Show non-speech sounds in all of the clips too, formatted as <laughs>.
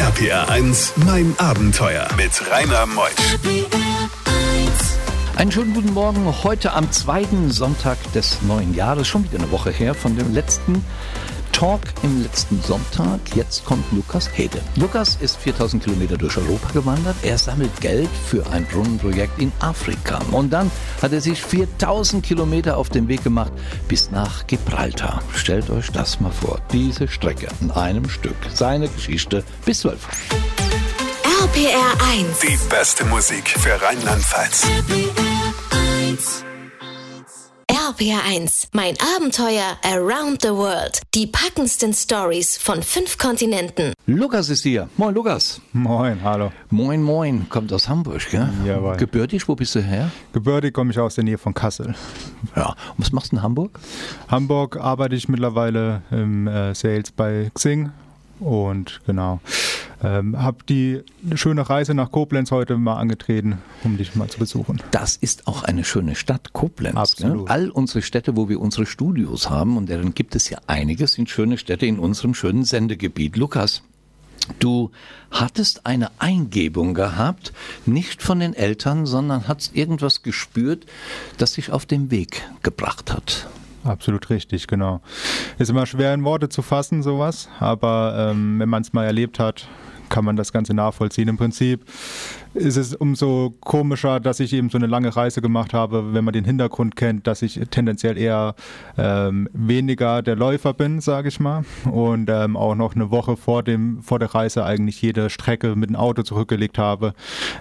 RPR 1, mein Abenteuer mit Rainer Meusch. Einen schönen guten Morgen. Heute am zweiten Sonntag des neuen Jahres, schon wieder eine Woche her von dem letzten Talk im letzten Sonntag. Jetzt kommt Lukas Hede. Lukas ist 4000 Kilometer durch Europa gewandert. Er sammelt Geld für ein Brunnenprojekt in Afrika. Und dann hat er sich 4000 Kilometer auf den Weg gemacht bis nach Gibraltar. Stellt euch das mal vor. Diese Strecke in einem Stück. Seine Geschichte bis 12. RPR 1. Die beste Musik für Rheinland-Pfalz. RPR 1. Mein Abenteuer around the world. Die packendsten Stories von fünf Kontinenten. Lukas ist hier. Moin, Lukas. Moin, hallo. Moin, moin. Kommt aus Hamburg, gell? Jawohl. Gebürtig, wo bist du her? Gebürtig komme ich aus der Nähe von Kassel. Ja. Und was machst du in Hamburg? Hamburg arbeite ich mittlerweile im äh, Sales bei Xing und genau. Ähm, habe die schöne Reise nach Koblenz heute mal angetreten, um dich mal zu besuchen. Das ist auch eine schöne Stadt, Koblenz. Absolut. Ne? All unsere Städte, wo wir unsere Studios haben, und deren gibt es ja einige, sind schöne Städte in unserem schönen Sendegebiet. Lukas, du hattest eine Eingebung gehabt, nicht von den Eltern, sondern hast irgendwas gespürt, das dich auf den Weg gebracht hat. Absolut richtig, genau. Ist immer schwer in Worte zu fassen, sowas, aber ähm, wenn man es mal erlebt hat, kann man das Ganze nachvollziehen. Im Prinzip ist es umso komischer, dass ich eben so eine lange Reise gemacht habe, wenn man den Hintergrund kennt, dass ich tendenziell eher ähm, weniger der Läufer bin, sage ich mal, und ähm, auch noch eine Woche vor dem vor der Reise eigentlich jede Strecke mit dem Auto zurückgelegt habe.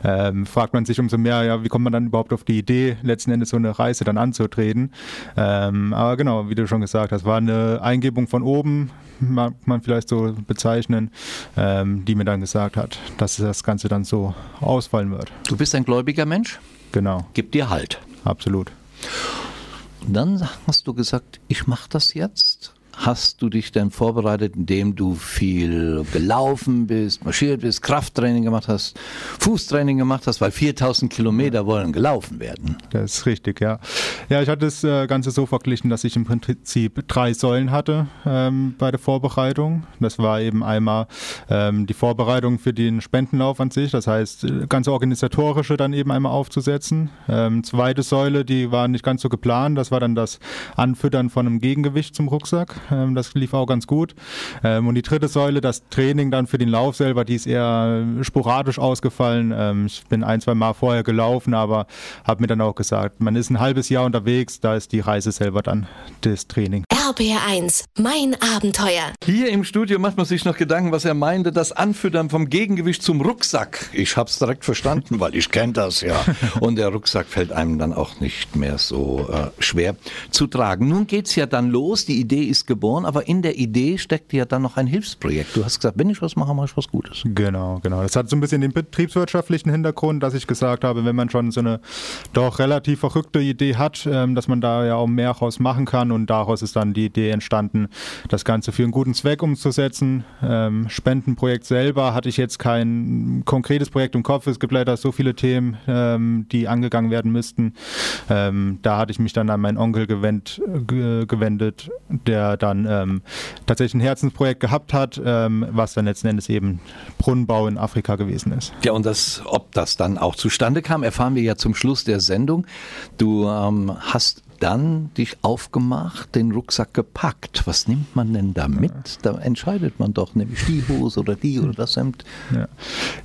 Ähm, fragt man sich umso mehr, ja, wie kommt man dann überhaupt auf die Idee, letzten Endes so eine Reise dann anzutreten? Ähm, aber genau, wie du schon gesagt hast, war eine Eingebung von oben, mag man vielleicht so bezeichnen, ähm, die mir dann gesagt hat, dass das Ganze dann so ausfallen wird. Du bist ein gläubiger Mensch, Genau, gib dir Halt. absolut. Und dann hast du gesagt, ich mache das jetzt. Hast du dich denn vorbereitet, indem du viel gelaufen bist, marschiert bist, Krafttraining gemacht hast, Fußtraining gemacht hast, weil 4000 Kilometer wollen gelaufen werden? Das ist richtig, ja. Ja, ich hatte das äh, Ganze so verglichen, dass ich im Prinzip drei Säulen hatte ähm, bei der Vorbereitung. Das war eben einmal ähm, die Vorbereitung für den Spendenlauf an sich, das heißt, äh, ganze organisatorische dann eben einmal aufzusetzen. Ähm, zweite Säule, die war nicht ganz so geplant, das war dann das Anfüttern von einem Gegengewicht zum Rucksack. Ähm, das lief auch ganz gut. Ähm, und die dritte Säule, das Training dann für den Lauf selber, die ist eher sporadisch ausgefallen. Ähm, ich bin ein, zwei Mal vorher gelaufen, aber habe mir dann auch gesagt, man ist ein halbes Jahr unterwegs, da ist die Reise selber dann das Training. RPR 1. Mein Abenteuer. Hier im Studio macht man sich noch Gedanken, was er meinte, das Anfüttern vom Gegengewicht zum Rucksack. Ich hab's direkt verstanden, weil ich kenne das ja. <laughs> Und der Rucksack fällt einem dann auch nicht mehr so äh, schwer zu tragen. Nun geht's ja dann los, die Idee ist geboren, aber in der Idee steckt ja dann noch ein Hilfsprojekt. Du hast gesagt, wenn ich was mache, mache ich was Gutes. Genau, genau. Das hat so ein bisschen den betriebswirtschaftlichen Hintergrund, dass ich gesagt habe, wenn man schon so eine doch relativ verrückte Idee hat, ähm, dass man da ja auch mehr raus machen kann und daraus ist dann die Idee entstanden, das Ganze für einen guten Zweck umzusetzen. Ähm, Spendenprojekt selber hatte ich jetzt kein konkretes Projekt im Kopf. Es gibt leider so viele Themen, ähm, die angegangen werden müssten. Ähm, da hatte ich mich dann an meinen Onkel gewend, ge gewendet, der dann ähm, tatsächlich ein Herzensprojekt gehabt hat, ähm, was dann letzten Endes eben Brunnenbau in Afrika gewesen ist. Ja, und das, ob das dann auch zustande kam, erfahren wir ja zum Schluss der Sendung. Du ähm, hast dann dich aufgemacht, den Rucksack gepackt. Was nimmt man denn da mit? Da entscheidet man doch, nämlich die Hose oder die oder das Hemd. Ja.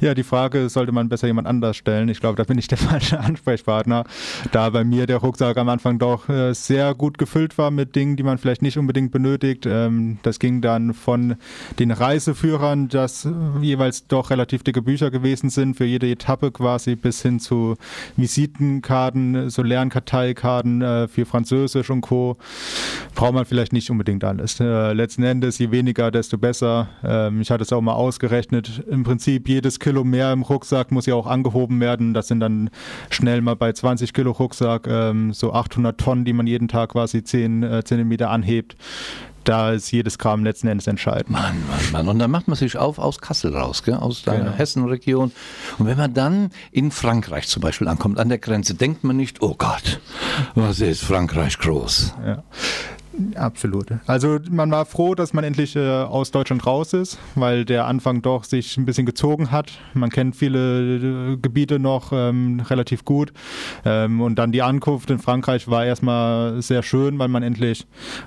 ja, die Frage sollte man besser jemand anders stellen. Ich glaube, da bin ich der <laughs> falsche Ansprechpartner, da bei mir der Rucksack am Anfang doch äh, sehr gut gefüllt war mit Dingen, die man vielleicht nicht unbedingt benötigt. Ähm, das ging dann von den Reiseführern, das äh, jeweils doch relativ dicke Bücher gewesen sind, für jede Etappe quasi, bis hin zu Visitenkarten, so Lernkarteikarten äh, für Französisch und Co. Braucht man vielleicht nicht unbedingt alles. Äh, letzten Endes, je weniger, desto besser. Ähm, ich hatte es auch mal ausgerechnet. Im Prinzip jedes Kilo mehr im Rucksack muss ja auch angehoben werden. Das sind dann schnell mal bei 20 Kilo Rucksack ähm, so 800 Tonnen, die man jeden Tag quasi 10 äh, Zentimeter anhebt. Da ist jedes Gramm letzten Endes entscheidend. Mann, Mann, Mann. Und dann macht man sich auf aus Kassel raus, gell? aus der Genau. Hessenregion. Und wenn man dann in Frankreich zum Beispiel ankommt, an der Grenze, denkt man nicht, oh Gott, was ist Frankreich groß? Ja. Absolut. Also man war froh, dass man endlich äh, aus Deutschland raus ist, weil der Anfang doch sich ein bisschen gezogen hat. Man kennt viele äh, Gebiete noch ähm, relativ gut. Ähm, und dann die Ankunft in Frankreich war erstmal sehr schön, weil man endlich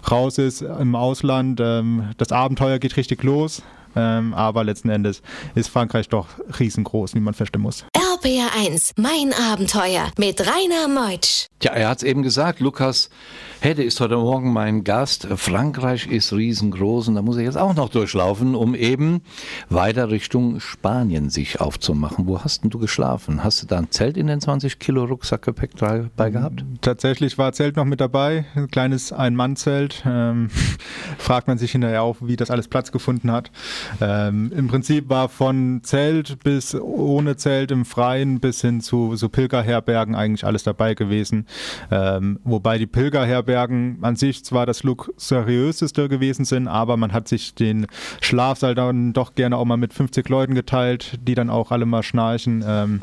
raus ist im Ausland. Ähm, das Abenteuer geht richtig los. Ähm, aber letzten Endes ist Frankreich doch riesengroß, wie man feststellen muss. RPR1, mein Abenteuer mit Rainer Meutsch. Tja, er hat es eben gesagt, Lukas Hedde ist heute Morgen mein Gast. Frankreich ist riesengroß und da muss er jetzt auch noch durchlaufen, um eben weiter Richtung Spanien sich aufzumachen. Wo hast denn du geschlafen? Hast du da ein Zelt in den 20 Kilo Rucksackgepäck dabei gehabt? Tatsächlich war Zelt noch mit dabei, ein kleines Ein-Mann-Zelt. Ähm, <laughs> fragt man sich hinterher auch, wie das alles Platz gefunden hat. Ähm, Im Prinzip war von Zelt bis ohne Zelt im Freien bis hin zu so Pilgerherbergen eigentlich alles dabei gewesen. Ähm, wobei die Pilgerherbergen Herbergen an sich zwar das luxuriöseste gewesen sind, aber man hat sich den Schlafsaal dann doch gerne auch mal mit 50 Leuten geteilt, die dann auch alle mal schnarchen. Ähm,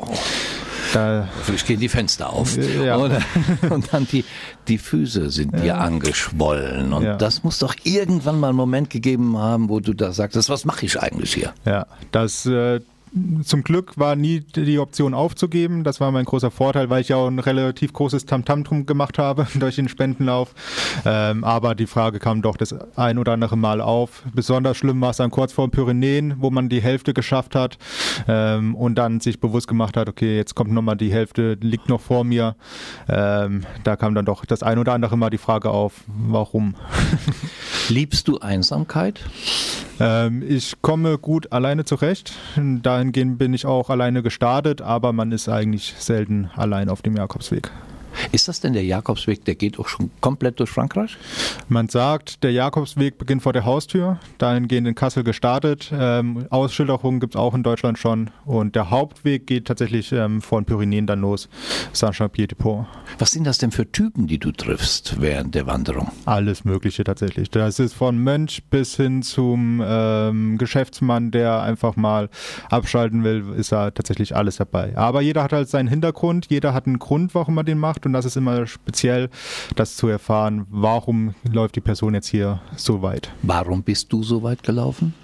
da Vielleicht gehen die Fenster auf. Ja. <laughs> Und, dann die, die Füße sind dir angeschwollen. Und ja. das muss doch irgendwann mal einen Moment gegeben haben, wo du da sagst, was mache ich eigentlich hier? Ja, das äh, zum Glück war nie die Option aufzugeben. Das war mein großer Vorteil, weil ich ja auch ein relativ großes Tamtam drum gemacht habe <laughs> durch den Spendenlauf. Ähm, aber die Frage kam doch das ein oder andere Mal auf. Besonders schlimm war es dann kurz vor den Pyrenäen, wo man die Hälfte geschafft hat ähm, und dann sich bewusst gemacht hat, okay, jetzt kommt nochmal die Hälfte, liegt noch vor mir. Ähm, da kam dann doch das ein oder andere Mal die Frage auf, warum. <laughs> Liebst du Einsamkeit? Ähm, ich komme gut alleine zurecht. Dahingehend bin ich auch alleine gestartet, aber man ist eigentlich selten allein auf dem Jakobsweg. Ist das denn der Jakobsweg, der geht auch schon komplett durch Frankreich? Man sagt, der Jakobsweg beginnt vor der Haustür, dahingehend in Kassel gestartet. Ähm, Ausschilderungen gibt es auch in Deutschland schon. Und der Hauptweg geht tatsächlich ähm, vor den Pyrenäen dann los, Saint-Jean-Pied-de-Port. Was sind das denn für Typen, die du triffst während der Wanderung? Alles Mögliche tatsächlich. Das ist von Mönch bis hin zum ähm, Geschäftsmann, der einfach mal abschalten will, ist da tatsächlich alles dabei. Aber jeder hat halt seinen Hintergrund, jeder hat einen Grund, warum er den macht und das ist immer speziell, das zu erfahren, warum läuft die Person jetzt hier so weit. Warum bist du so weit gelaufen?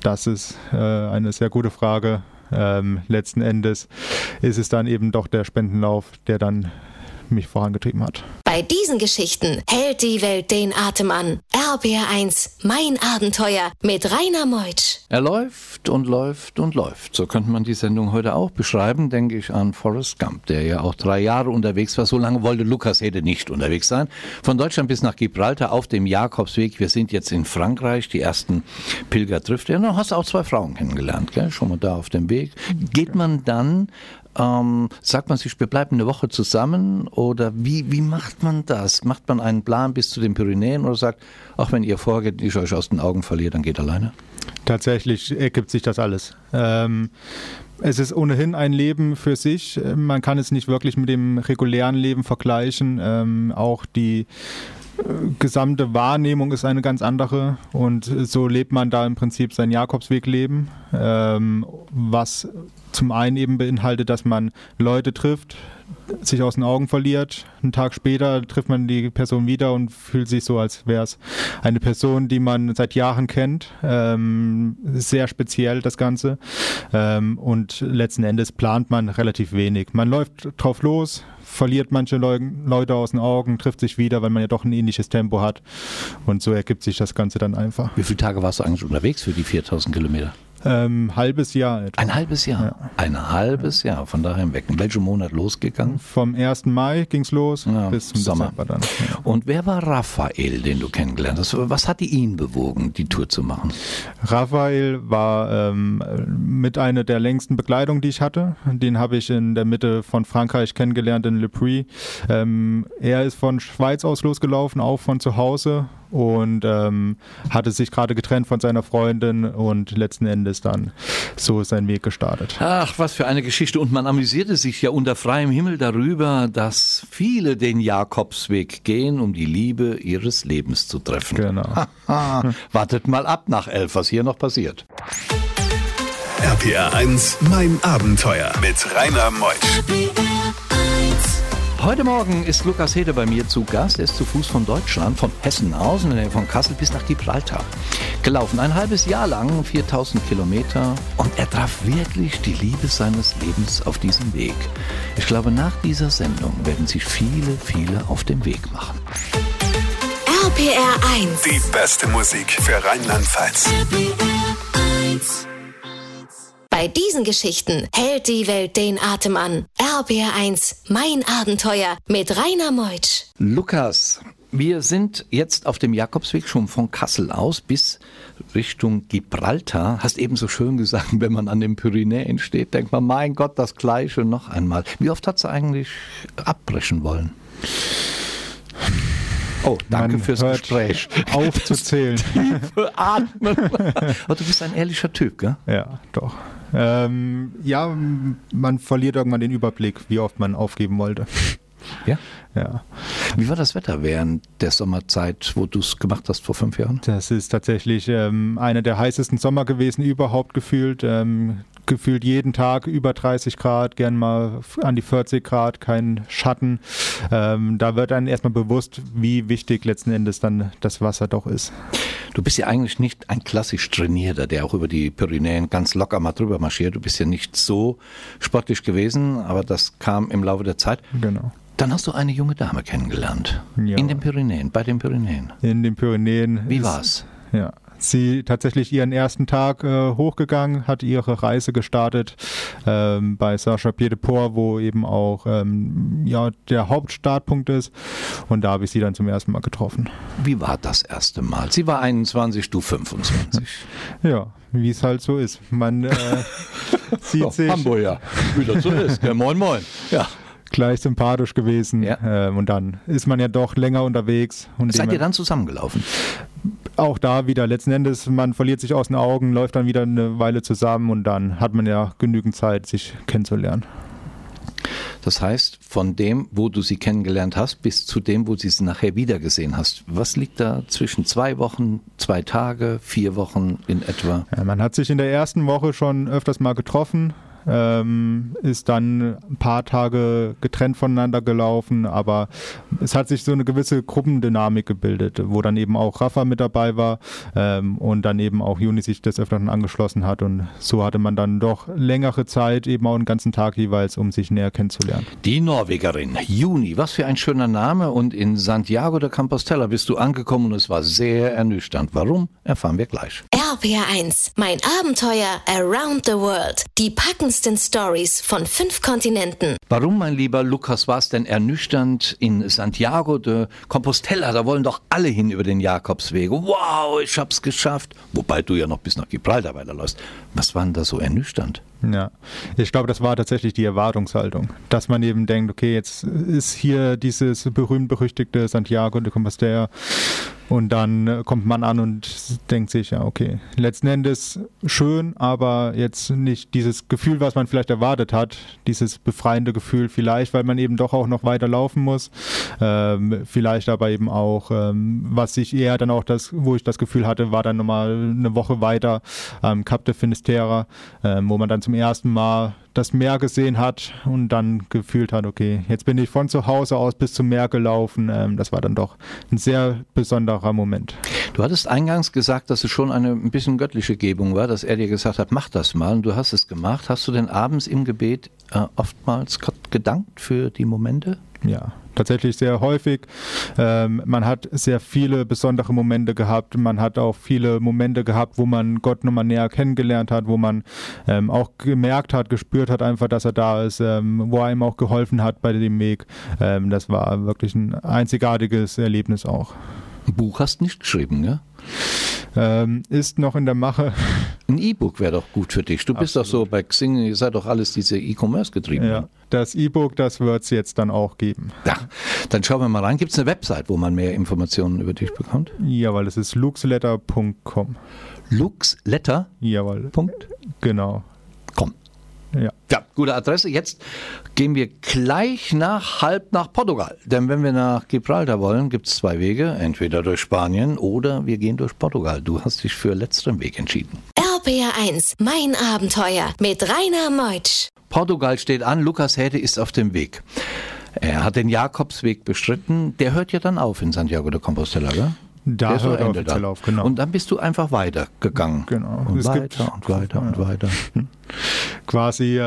Das ist äh, eine sehr gute Frage. Ähm, letzten Endes ist es dann eben doch der Spendenlauf, der dann mich vorangetrieben hat. Bei diesen Geschichten hält die Welt den Atem an. RBR1, mein Abenteuer mit Rainer Meutsch. Er läuft und läuft und läuft. So könnte man die Sendung heute auch beschreiben, denke ich an Forrest Gump, der ja auch drei Jahre unterwegs war. So lange wollte Lukas Hede nicht unterwegs sein. Von Deutschland bis nach Gibraltar auf dem Jakobsweg. Wir sind jetzt in Frankreich, die ersten Pilger trifft er. Du hast auch zwei Frauen kennengelernt, gell? schon mal da auf dem Weg. Geht man dann ähm, sagt man sich, wir bleiben eine Woche zusammen oder wie, wie macht man das? Macht man einen Plan bis zu den Pyrenäen oder sagt, auch wenn ihr vorgeht, ich euch aus den Augen verliere, dann geht alleine? Tatsächlich ergibt sich das alles. Ähm, es ist ohnehin ein Leben für sich. Man kann es nicht wirklich mit dem regulären Leben vergleichen. Ähm, auch die gesamte Wahrnehmung ist eine ganz andere und so lebt man da im Prinzip sein Jakobswegleben, ähm, was zum einen eben beinhaltet, dass man Leute trifft, sich aus den Augen verliert. Einen Tag später trifft man die Person wieder und fühlt sich so, als wäre es eine Person, die man seit Jahren kennt. Ähm, sehr speziell das Ganze. Ähm, und letzten Endes plant man relativ wenig. Man läuft drauf los, verliert manche Leu Leute aus den Augen, trifft sich wieder, weil man ja doch ein ähnliches Tempo hat. Und so ergibt sich das Ganze dann einfach. Wie viele Tage warst du eigentlich unterwegs für die 4000 Kilometer? Ähm, halbes Jahr etwa. Ein halbes Jahr? Ja. Ein halbes Jahr, von daher hinweg. In welchem Monat losgegangen? Vom 1. Mai ging es los ja, bis zum Sommer. Dezember dann. Ja. Und wer war Raphael, den du kennengelernt hast? Was hatte ihn bewogen, die Tour zu machen? Raphael war ähm, mit einer der längsten Bekleidungen, die ich hatte. Den habe ich in der Mitte von Frankreich kennengelernt, in Le Puy. Ähm, er ist von Schweiz aus losgelaufen, auch von zu Hause und ähm, hatte sich gerade getrennt von seiner Freundin und letzten Endes dann so sein Weg gestartet. Ach, was für eine Geschichte. Und man amüsierte sich ja unter freiem Himmel darüber, dass viele den Jakobsweg gehen, um die Liebe ihres Lebens zu treffen. Genau. <laughs> Wartet mal ab nach elf, was hier noch passiert. RPR 1, mein Abenteuer mit Rainer Meusch. Heute Morgen ist Lukas Hede bei mir zu Gast. Er ist zu Fuß von Deutschland, von Hessen aus, von Kassel bis nach Gibraltar. Gelaufen ein halbes Jahr lang, 4000 Kilometer. Und er traf wirklich die Liebe seines Lebens auf diesem Weg. Ich glaube, nach dieser Sendung werden sich viele, viele auf den Weg machen. RPR 1. Die beste Musik für Rheinland-Pfalz. Bei diesen Geschichten hält die Welt den Atem an. RPR 1, mein Abenteuer mit Rainer Meutsch. Lukas, wir sind jetzt auf dem Jakobsweg schon von Kassel aus bis Richtung Gibraltar. Hast eben so schön gesagt, wenn man an den Pyrenäen steht, denkt man, mein Gott, das Gleiche noch einmal. Wie oft hat sie eigentlich abbrechen wollen? Oh, danke Man fürs hört Gespräch. Aufzuzählen. Tiefe <laughs> Atmen. <laughs> Aber du bist ein ehrlicher Typ, gell? ja, doch. Ähm, ja, man verliert irgendwann den Überblick, wie oft man aufgeben wollte. Ja. Ja, Wie war das Wetter während der Sommerzeit, wo du es gemacht hast vor fünf Jahren? das ist tatsächlich ähm, einer der heißesten Sommer gewesen überhaupt gefühlt. Ähm, gefühlt jeden Tag über 30 Grad, gern mal an die 40 Grad, kein Schatten. Ähm, da wird einem erstmal bewusst, wie wichtig letzten Endes dann das Wasser doch ist. Du bist ja eigentlich nicht ein klassisch Trainierter, der auch über die Pyrenäen ganz locker mal drüber marschiert. Du bist ja nicht so sportlich gewesen, aber das kam im Laufe der Zeit. Genau. Dann hast du eine junge Dame kennengelernt. Ja. In den Pyrenäen, bei den Pyrenäen. In den Pyrenäen. Wie war's? Ja. Sie tatsächlich ihren ersten Tag äh, hochgegangen, hat ihre Reise gestartet ähm, bei Sacha Pied de Port, wo eben auch ähm, ja, der Hauptstartpunkt ist. Und da habe ich sie dann zum ersten Mal getroffen. Wie war das erste Mal? Sie war 21, du 25. Ja, wie es halt so ist. Man äh, <laughs> sieht sich Hamburger, wie das so ist. Gell? Moin, moin. Ja. gleich sympathisch gewesen. Ja. Ähm, und dann ist man ja doch länger unterwegs. Und Seid ihr dann zusammengelaufen? Auch da wieder letzten Endes, man verliert sich aus den Augen, läuft dann wieder eine Weile zusammen und dann hat man ja genügend Zeit, sich kennenzulernen. Das heißt, von dem, wo du sie kennengelernt hast, bis zu dem, wo du sie nachher wiedergesehen hast. Was liegt da zwischen zwei Wochen, zwei Tage, vier Wochen in etwa? Ja, man hat sich in der ersten Woche schon öfters mal getroffen, ähm, ist dann ein paar Tage getrennt voneinander gelaufen, aber es hat sich so eine gewisse Gruppendynamik gebildet, wo dann eben auch Rafa mit dabei war ähm, und dann eben auch Juni sich des Öfteren angeschlossen hat und so hatte man dann doch längere Zeit, eben auch einen ganzen Tag jeweils, um sich näher kennenzulernen. Die Norwegerin, Juni, was für ein schöner Name. Und in Santiago de Compostela bist du angekommen und es war sehr ernüchternd. Warum, erfahren wir gleich. RPR 1, mein Abenteuer around the world. Die packendsten Stories von fünf Kontinenten. Warum, mein lieber Lukas, war es denn ernüchternd in Santiago de Compostela? Da wollen doch alle hin über den Jakobsweg. Wow, ich hab's geschafft. Wobei du ja noch bis nach Gibraltar weiterläufst. Was war denn da so ernüchternd? Ja, ich glaube, das war tatsächlich die Erwartungshaltung, dass man eben denkt, okay, jetzt ist hier dieses berühmt-berüchtigte Santiago de Compostela und dann äh, kommt man an und denkt sich, ja, okay, letzten Endes schön, aber jetzt nicht dieses Gefühl, was man vielleicht erwartet hat, dieses befreiende Gefühl vielleicht, weil man eben doch auch noch weiter laufen muss, ähm, vielleicht aber eben auch, ähm, was ich eher dann auch das, wo ich das Gefühl hatte, war dann nochmal eine Woche weiter am Cap de Finisterra, ähm, wo man dann zum ersten Mal das Meer gesehen hat und dann gefühlt hat, okay, jetzt bin ich von zu Hause aus bis zum Meer gelaufen. Ähm, das war dann doch ein sehr besonderer Moment. Du hattest eingangs gesagt, dass es schon eine ein bisschen göttliche Gebung war, dass er dir gesagt hat, mach das mal. Und du hast es gemacht. Hast du denn abends im Gebet äh, oftmals Gott gedankt für die Momente? Ja, tatsächlich sehr häufig. Ähm, man hat sehr viele besondere Momente gehabt. Man hat auch viele Momente gehabt, wo man Gott nochmal näher kennengelernt hat, wo man ähm, auch gemerkt hat, gespürt hat einfach, dass er da ist, ähm, wo er ihm auch geholfen hat bei dem Weg. Ähm, das war wirklich ein einzigartiges Erlebnis auch. Ein Buch hast nicht geschrieben, ne? Ähm, ist noch in der Mache. Ein E-Book wäre doch gut für dich. Du bist doch so bei Xing, ihr seid doch alles diese E-Commerce getrieben. Ja, das E-Book, das wird es jetzt dann auch geben. Ja, dann schauen wir mal rein. Gibt es eine Website, wo man mehr Informationen über dich bekommt? Jawohl, es ist luxletter.com. Luxletter.com. Jawohl, genau. Ja. Ja, gute Adresse. Jetzt gehen wir gleich nach halb nach Portugal. Denn wenn wir nach Gibraltar wollen, gibt es zwei Wege. Entweder durch Spanien oder wir gehen durch Portugal. Du hast dich für letzteren Weg entschieden. RPR 1, mein Abenteuer mit Rainer Meutsch. Portugal steht an, Lukas Häde ist auf dem Weg. Er hat den Jakobsweg bestritten. Der hört ja dann auf in Santiago de Compostela, gell? Da Der hört er offiziell auf, genau. Und dann bist du einfach weitergegangen. Genau. Und Es weiter und weiter und weiter. quasi äh,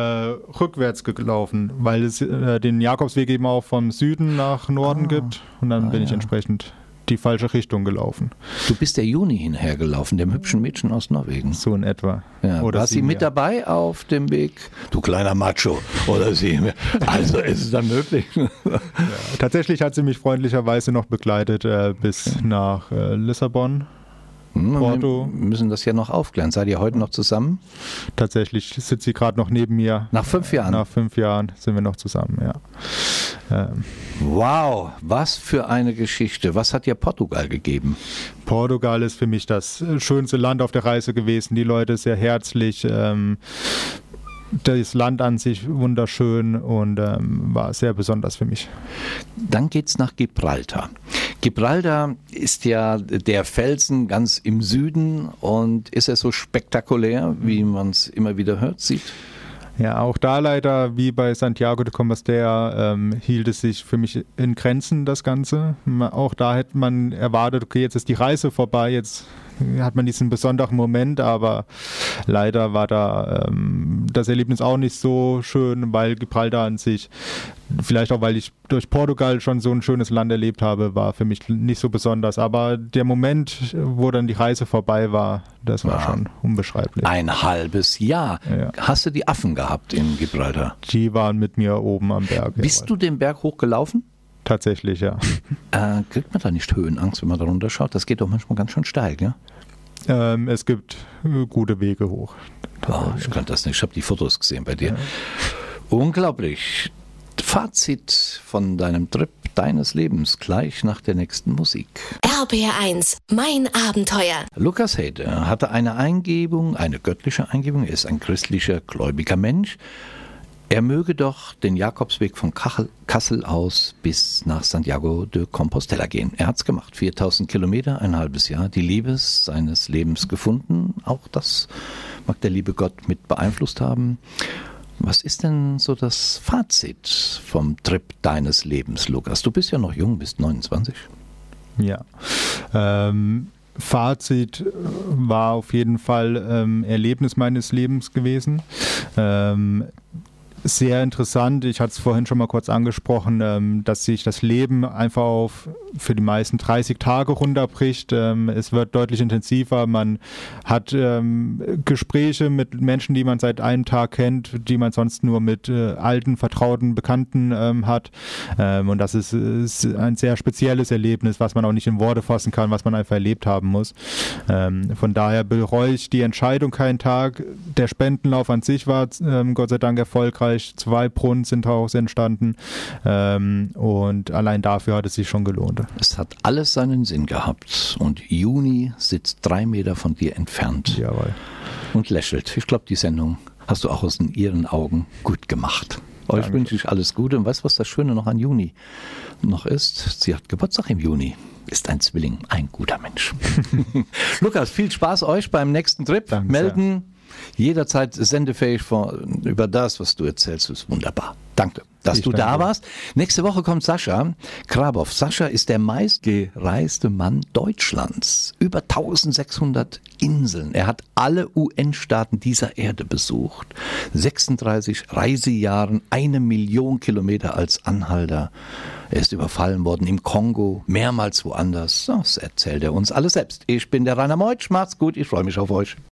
rückwärts gelaufen, weil es äh, den Jakobsweg eben auch vom Süden nach Norden gibt und dann bin ich entsprechend die falsche Richtung gelaufen. Du bist der Juni hinhergelaufen, dem hübschen Mädchen aus Norwegen. So in etwa. Ja, Oder war sie mit dabei auf dem Weg? Du kleiner Macho. Oder sie? Also ist es dann möglich? <laughs> Tatsächlich hat sie mich freundlicherweise noch begleitet äh, bis nach äh, Lissabon. Hm, Porto. Wir müssen das ja noch aufklären. Seid ihr heute noch zusammen? Tatsächlich sitzt sie gerade noch neben mir. Nach fünf Jahren? Nach fünf Jahren sind wir noch zusammen, ja. Ähm, Wow, was für eine Geschichte. Was hat dir Portugal gegeben? Portugal ist für mich das äh, schönste Land auf der Reise gewesen. Die Leute sehr herzlich. Ähm, das Land an sich wunderschön und ähm, war sehr besonders für mich. Dann geht's nach Gibraltar. Gibraltar ist ja der Felsen ganz im Süden und ist er so spektakulär, wie man es immer wieder hört, sieht? Ja, auch da leider, wie bei Santiago de Compostela, ähm, hielt es sich für mich in Grenzen, das Ganze. Auch da hätte man erwartet, okay, jetzt ist die Reise vorbei, jetzt hat man diesen besonderen Moment, aber leider war da ähm, das Erlebnis auch nicht so schön, weil Gibraltar an sich, vielleicht auch weil ich durch Portugal schon so ein schönes Land erlebt habe, war für mich nicht so besonders. Aber der Moment, wo dann die Reise vorbei war, das war Ja. schon unbeschreiblich. Ein halbes Jahr. Ja. Hast du die Affen gehabt in Gibraltar? Die waren mit mir oben am Berg. Bist jawohl. du den Berg hochgelaufen? Tatsächlich, ja. Äh, kriegt man da nicht Höhenangst, wenn man da runterschaut? Das geht doch manchmal ganz schön steil, ja? Ähm, es gibt äh, gute Wege hoch. Oh, ich kann das nicht. Ich habe die Fotos gesehen bei dir. Unglaublich. Fazit von deinem Trip deines Lebens gleich nach der nächsten Musik. RBR1, mein Abenteuer. Lukas Hede hatte eine Eingebung, eine göttliche Eingebung. Er ist ein christlicher, gläubiger Mensch. Er möge doch den Jakobsweg von Kassel aus bis nach Santiago de Compostela gehen. Er hat's gemacht. 4000 Kilometer, ein halbes Jahr. Die Liebe seines Lebens gefunden. Auch das mag der liebe Gott mit beeinflusst haben. Was ist denn so das Fazit vom Trip deines Lebens, Lukas? Du bist ja noch jung, bist 29. Ja. Ähm, Fazit äh, war auf jeden Fall ähm, Erlebnis meines Lebens gewesen. Ähm, sehr interessant. Ich hatte es vorhin schon mal kurz angesprochen, ähm, dass sich das Leben einfach auf für die meisten 30 Tage runterbricht. Ähm, es wird deutlich intensiver. Man hat ähm, Gespräche mit Menschen, die man seit einem Tag kennt, die man sonst nur mit äh, alten, vertrauten Bekannten hat. Und das ist, ein sehr spezielles Erlebnis, was man auch nicht in Worte fassen kann, was man einfach erlebt haben muss. Von daher bereue ich die Entscheidung keinen Tag. Der Spendenlauf an sich war Gott sei Dank erfolgreich. Zwei Brunnen sind daraus entstanden. Ähm, und allein dafür hat es sich schon gelohnt. Es hat alles seinen Sinn gehabt. Und Juni sitzt drei Meter von dir entfernt Jawohl. und lächelt. Ich glaube, die Sendung hast du auch aus ihren Augen gut gemacht. Euch Danke. wünsche ich alles Gute. Und weißt du, was das Schöne noch an Juni noch ist? Sie hat Geburtstag im Juni. Ist ein Zwilling, ein guter Mensch. <laughs> Lukas, viel Spaß euch beim nächsten Trip. Danke Melden. Jederzeit sendefähig von, über das, was du erzählst, ist wunderbar. Danke, dass Ich du da danke. warst. Nächste Woche kommt Sascha Krabow. Sascha ist der meistgereiste Mann Deutschlands. Über 1600 Inseln. Er hat alle UN-Staaten dieser Erde besucht. 36 Reisejahren, eine Million Kilometer als Anhalter. Er ist überfallen worden im Kongo, mehrmals woanders. Das erzählt er uns alles selbst. Ich bin der Rainer Meutsch. Macht's gut, ich freue mich auf euch.